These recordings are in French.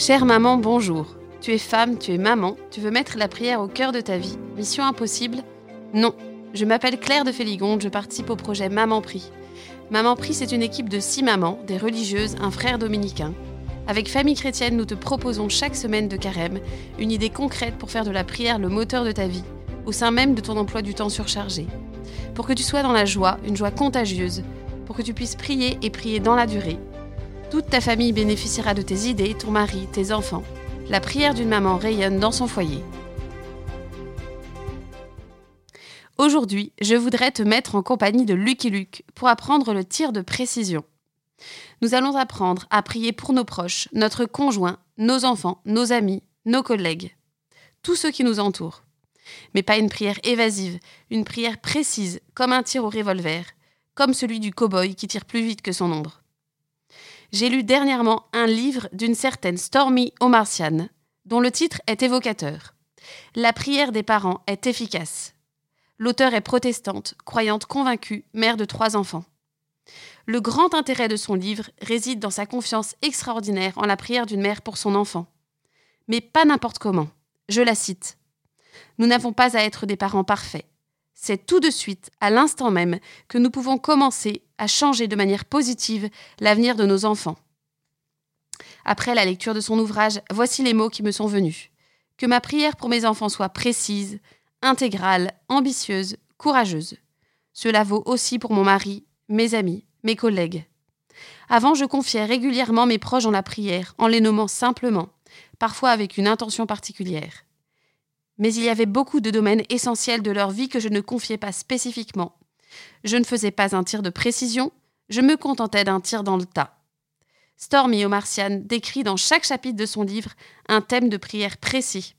Chère maman, bonjour. Tu es femme, tu es maman, tu veux mettre la prière au cœur de ta vie. Mission impossible? Non. Je m'appelle Claire de Féligonde, je participe au projet Maman Prie. Maman Prie, c'est une équipe de six mamans, des religieuses, un frère dominicain. Avec Famille Chrétienne, nous te proposons chaque semaine de carême une idée concrète pour faire de la prière le moteur de ta vie, au sein même de ton emploi du temps surchargé. Pour que tu sois dans la joie, une joie contagieuse, pour que tu puisses prier et prier dans la durée. Toute ta famille bénéficiera de tes idées, ton mari, tes enfants. La prière d'une maman rayonne dans son foyer. Aujourd'hui, je voudrais te mettre en compagnie de Lucky Luke pour apprendre le tir de précision. Nous allons apprendre à prier pour nos proches, notre conjoint, nos enfants, nos amis, nos collègues, tous ceux qui nous entourent. Mais pas une prière évasive, une prière précise, comme un tir au revolver, comme celui du cow-boy qui tire plus vite que son ombre. J'ai lu dernièrement un livre d'une certaine Stormy O'Marcian, dont le titre est évocateur. La prière des parents est efficace. L'auteur est protestante, croyante convaincue, mère de trois enfants. Le grand intérêt de son livre réside dans sa confiance extraordinaire en la prière d'une mère pour son enfant. Mais pas n'importe comment. Je la cite. Nous n'avons pas à être des parents parfaits. C'est tout de suite, à l'instant même, que nous pouvons commencer à changer de manière positive l'avenir de nos enfants. Après la lecture de son ouvrage, voici les mots qui me sont venus. Que ma prière pour mes enfants soit précise, intégrale, ambitieuse, courageuse. Cela vaut aussi pour mon mari, mes amis, mes collègues. Avant, je confiais régulièrement mes proches en la prière, en les nommant simplement, parfois avec une intention particulière. Mais il y avait beaucoup de domaines essentiels de leur vie que je ne confiais pas spécifiquement. Je ne faisais pas un tir de précision, je me contentais d'un tir dans le tas. Stormy O'Marcian décrit dans chaque chapitre de son livre un thème de prière précis.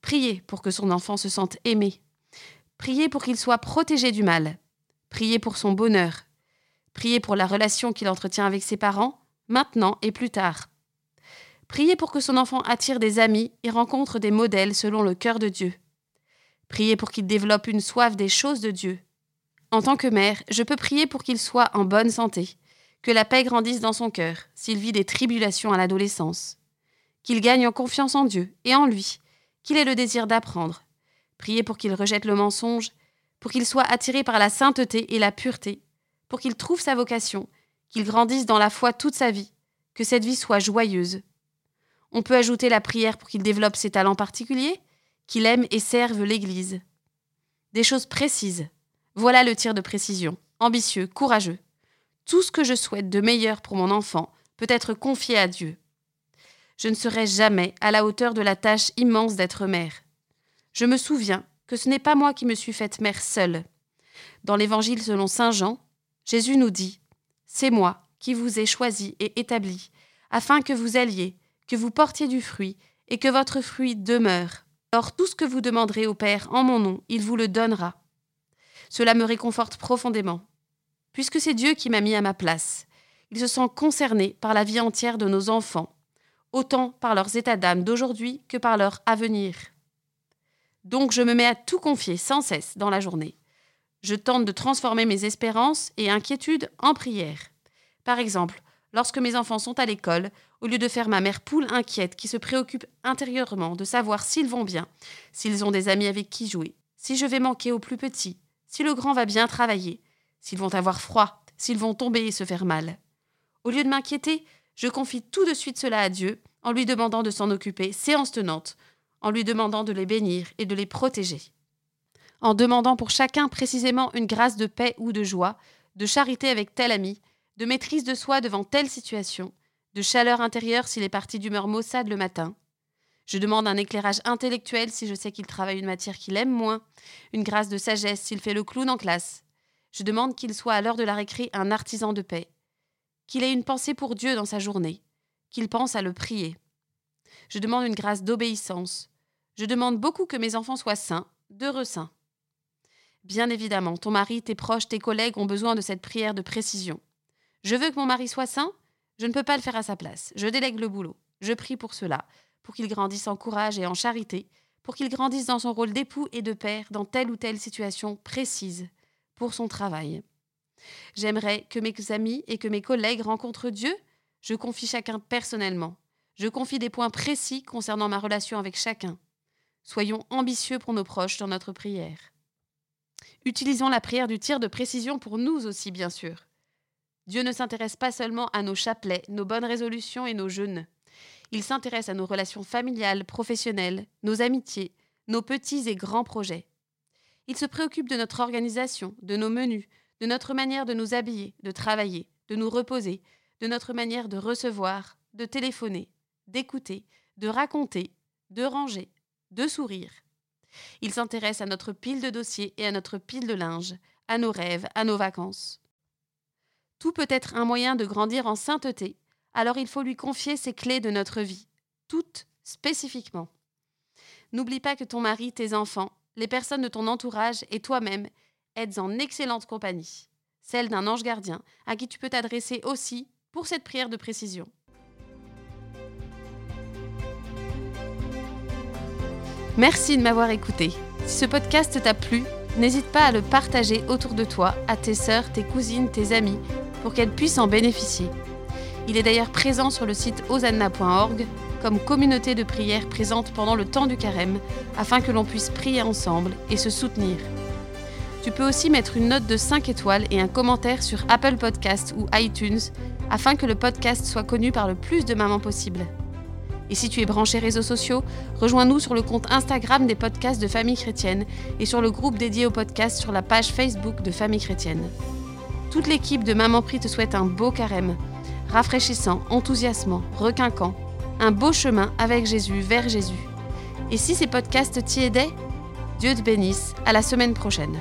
Prier pour que son enfant se sente aimé. Prier pour qu'il soit protégé du mal. Prier pour son bonheur. Prier pour la relation qu'il entretient avec ses parents, maintenant et plus tard. Prier pour que son enfant attire des amis et rencontre des modèles selon le cœur de Dieu. Prier pour qu'il développe une soif des choses de Dieu. En tant que mère, je peux prier pour qu'il soit en bonne santé, que la paix grandisse dans son cœur s'il vit des tribulations à l'adolescence, qu'il gagne en confiance en Dieu et en lui, qu'il ait le désir d'apprendre. Prier pour qu'il rejette le mensonge, pour qu'il soit attiré par la sainteté et la pureté, pour qu'il trouve sa vocation, qu'il grandisse dans la foi toute sa vie, que cette vie soit joyeuse. On peut ajouter la prière pour qu'il développe ses talents particuliers, qu'il aime et serve l'Église. Des choses précises. Voilà le tir de précision, ambitieux, courageux. Tout ce que je souhaite de meilleur pour mon enfant peut être confié à Dieu. Je ne serai jamais à la hauteur de la tâche immense d'être mère. Je me souviens que ce n'est pas moi qui me suis faite mère seule. Dans l'Évangile selon Saint Jean, Jésus nous dit C'est moi qui vous ai choisi et établi, afin que vous alliez, que vous portiez du fruit, et que votre fruit demeure. Or tout ce que vous demanderez au Père en mon nom, il vous le donnera. Cela me réconforte profondément, puisque c'est Dieu qui m'a mis à ma place. Il se sent concerné par la vie entière de nos enfants, autant par leurs états d'âme d'aujourd'hui que par leur avenir. Donc je me mets à tout confier sans cesse dans la journée. Je tente de transformer mes espérances et inquiétudes en prières. Par exemple, lorsque mes enfants sont à l'école, au lieu de faire ma mère poule inquiète qui se préoccupe intérieurement de savoir s'ils vont bien, s'ils ont des amis avec qui jouer, si je vais manquer au plus petit, si le grand va bien travailler, s'ils vont avoir froid, s'ils vont tomber et se faire mal. Au lieu de m'inquiéter, je confie tout de suite cela à Dieu en lui demandant de s'en occuper, séance tenante, en lui demandant de les bénir et de les protéger en demandant pour chacun précisément une grâce de paix ou de joie, de charité avec tel ami, de maîtrise de soi devant telle situation, de chaleur intérieure s'il est parti d'humeur maussade le matin. Je demande un éclairage intellectuel si je sais qu'il travaille une matière qu'il aime moins, une grâce de sagesse s'il fait le clown en classe. Je demande qu'il soit à l'heure de la récré un artisan de paix, qu'il ait une pensée pour Dieu dans sa journée, qu'il pense à le prier. Je demande une grâce d'obéissance. Je demande beaucoup que mes enfants soient saints, d'heureux saints. Bien évidemment, ton mari, tes proches, tes collègues ont besoin de cette prière de précision. Je veux que mon mari soit saint, je ne peux pas le faire à sa place. Je délègue le boulot. Je prie pour cela, pour qu'il grandisse en courage et en charité, pour qu'il grandisse dans son rôle d'époux et de père dans telle ou telle situation précise, pour son travail. J'aimerais que mes amis et que mes collègues rencontrent Dieu. Je confie chacun personnellement. Je confie des points précis concernant ma relation avec chacun. Soyons ambitieux pour nos proches dans notre prière. Utilisons la prière du tir de précision pour nous aussi, bien sûr. Dieu ne s'intéresse pas seulement à nos chapelets, nos bonnes résolutions et nos jeûnes. Il s'intéresse à nos relations familiales, professionnelles, nos amitiés, nos petits et grands projets. Il se préoccupe de notre organisation, de nos menus, de notre manière de nous habiller, de travailler, de nous reposer, de notre manière de recevoir, de téléphoner, d'écouter, de raconter, de ranger, de sourire. Il s'intéresse à notre pile de dossiers et à notre pile de linge, à nos rêves, à nos vacances. Tout peut être un moyen de grandir en sainteté, alors il faut lui confier ces clés de notre vie, toutes spécifiquement. N'oublie pas que ton mari, tes enfants, les personnes de ton entourage et toi-même êtes en excellente compagnie, celle d'un ange gardien à qui tu peux t'adresser aussi pour cette prière de précision. Merci de m'avoir écouté. Si ce podcast t'a plu, n'hésite pas à le partager autour de toi, à tes sœurs, tes cousines, tes amis, pour qu'elles puissent en bénéficier. Il est d'ailleurs présent sur le site osanna.org comme communauté de prière présente pendant le temps du carême, afin que l'on puisse prier ensemble et se soutenir. Tu peux aussi mettre une note de 5 étoiles et un commentaire sur Apple Podcasts ou iTunes, afin que le podcast soit connu par le plus de mamans possible. Et si tu es branché réseaux sociaux, rejoins-nous sur le compte Instagram des podcasts de Famille Chrétienne et sur le groupe dédié au podcast sur la page Facebook de Famille Chrétienne. Toute l'équipe de Maman Prie te souhaite un beau carême, rafraîchissant, enthousiasmant, requinquant, un beau chemin avec Jésus vers Jésus. Et si ces podcasts t'y aidaient, Dieu te bénisse, à la semaine prochaine.